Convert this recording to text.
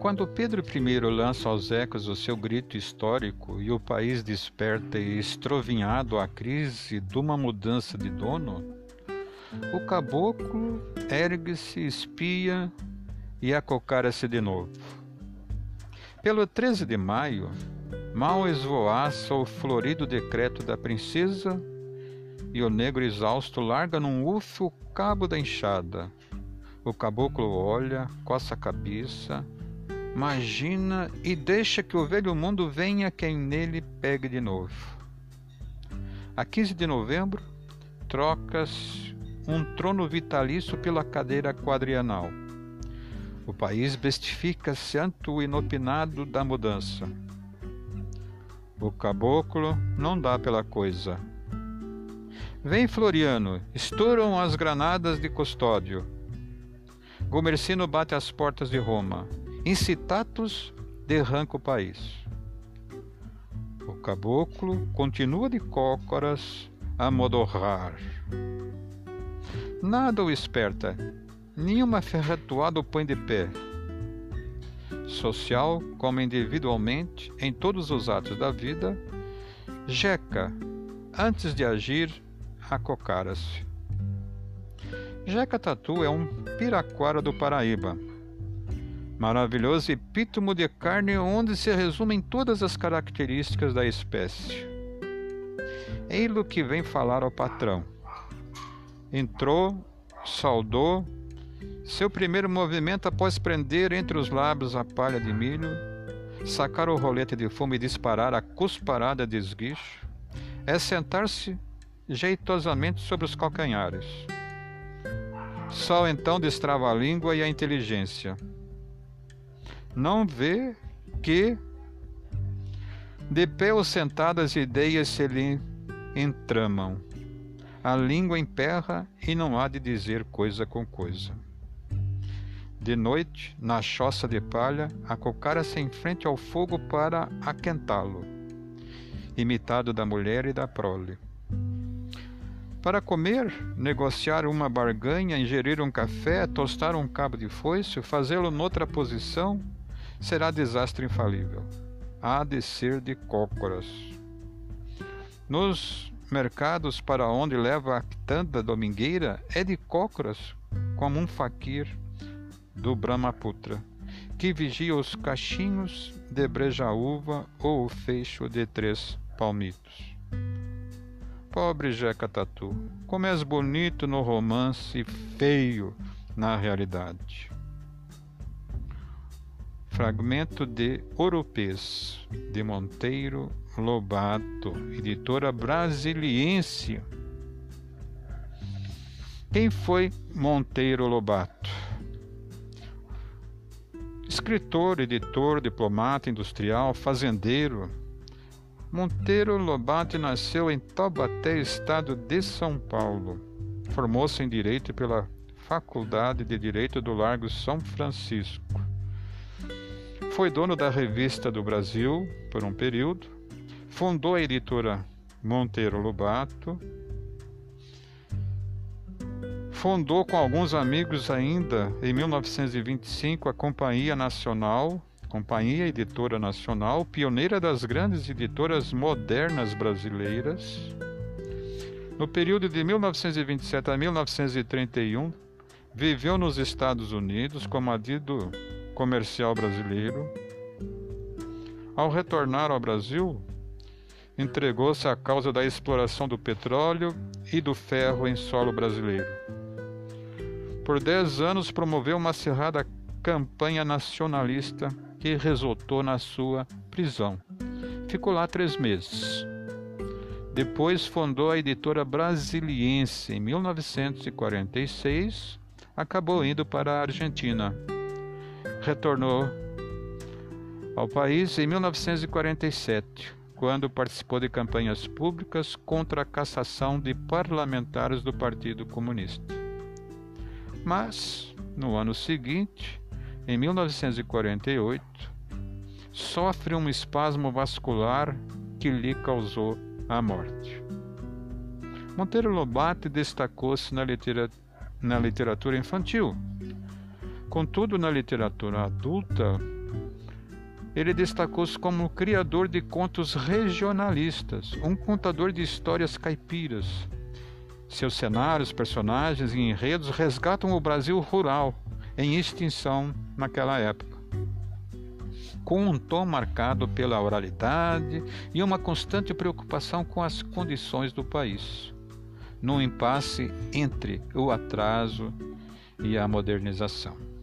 Quando Pedro I lança aos ecos o seu grito histórico e o país desperta estrovinhado à crise de uma mudança de dono, o caboclo ergue-se, espia e acocara-se de novo. Pelo 13 de maio, mal esvoaça o florido decreto da princesa e o negro exausto larga num ufo o cabo da enxada. O caboclo olha, coça a cabeça, Imagina e deixa que o velho mundo venha quem nele pegue de novo. A 15 de novembro, trocas um trono vitalício pela cadeira quadrienal. O país bestifica-se ante o inopinado da mudança. O caboclo não dá pela coisa. Vem Floriano, estouram as granadas de custódio. Gomercino bate às portas de Roma incitatus derranca o país. O caboclo continua de cócoras a modorrar. Nada o esperta, nenhuma ferratuada o põe de pé. Social como individualmente, em todos os atos da vida, Jeca, antes de agir, acocara-se. Jeca Tatu é um piraquara do Paraíba maravilhoso epítomo de carne onde se resumem todas as características da espécie. Ei-lo que vem falar ao patrão. Entrou, saudou, seu primeiro movimento após prender entre os lábios a palha de milho, sacar o rolete de fumo e disparar a cusparada de esguicho, é sentar-se jeitosamente sobre os calcanhares. Só então destrava a língua e a inteligência não vê que de pé ou sentado as ideias se lhe entramam. A língua emperra e não há de dizer coisa com coisa. De noite, na choça de palha, acocara-se em frente ao fogo para aquentá-lo, imitado da mulher e da prole. Para comer, negociar uma barganha, ingerir um café, tostar um cabo de foice, fazê-lo noutra posição, será desastre infalível. Há de ser de cócoras. Nos mercados para onde leva a quitanda domingueira é de cócoras, como um faquir do Brahmaputra, que vigia os cachinhos de brejaúva ou o fecho de três palmitos. Pobre Jeca Tatu, como és bonito no romance e feio na realidade. Fragmento de Oropês, de Monteiro Lobato, editora brasiliense. Quem foi Monteiro Lobato? Escritor, editor, diplomata industrial, fazendeiro. Monteiro Lobato nasceu em Taubaté, estado de São Paulo. Formou-se em Direito pela Faculdade de Direito do Largo São Francisco foi dono da Revista do Brasil por um período, fundou a editora Monteiro Lobato, fundou com alguns amigos ainda em 1925 a Companhia Nacional, Companhia Editora Nacional, pioneira das grandes editoras modernas brasileiras. No período de 1927 a 1931, viveu nos Estados Unidos como adido comercial brasileiro. Ao retornar ao Brasil, entregou-se à causa da exploração do petróleo e do ferro em solo brasileiro. Por dez anos promoveu uma acirrada campanha nacionalista que resultou na sua prisão. Ficou lá três meses. Depois fundou a editora Brasiliense em 1946. Acabou indo para a Argentina retornou ao país em 1947, quando participou de campanhas públicas contra a cassação de parlamentares do Partido Comunista. Mas, no ano seguinte, em 1948, sofre um espasmo vascular que lhe causou a morte. Monteiro Lobato destacou-se na, na literatura infantil, Contudo, na literatura adulta, Ele destacou-se como criador de contos regionalistas, um contador de histórias caipiras. Seus cenários, personagens e enredos resgatam o Brasil rural, em extinção naquela época. Com um tom marcado pela oralidade e uma constante preocupação com as condições do país, num impasse entre o atraso e a modernização.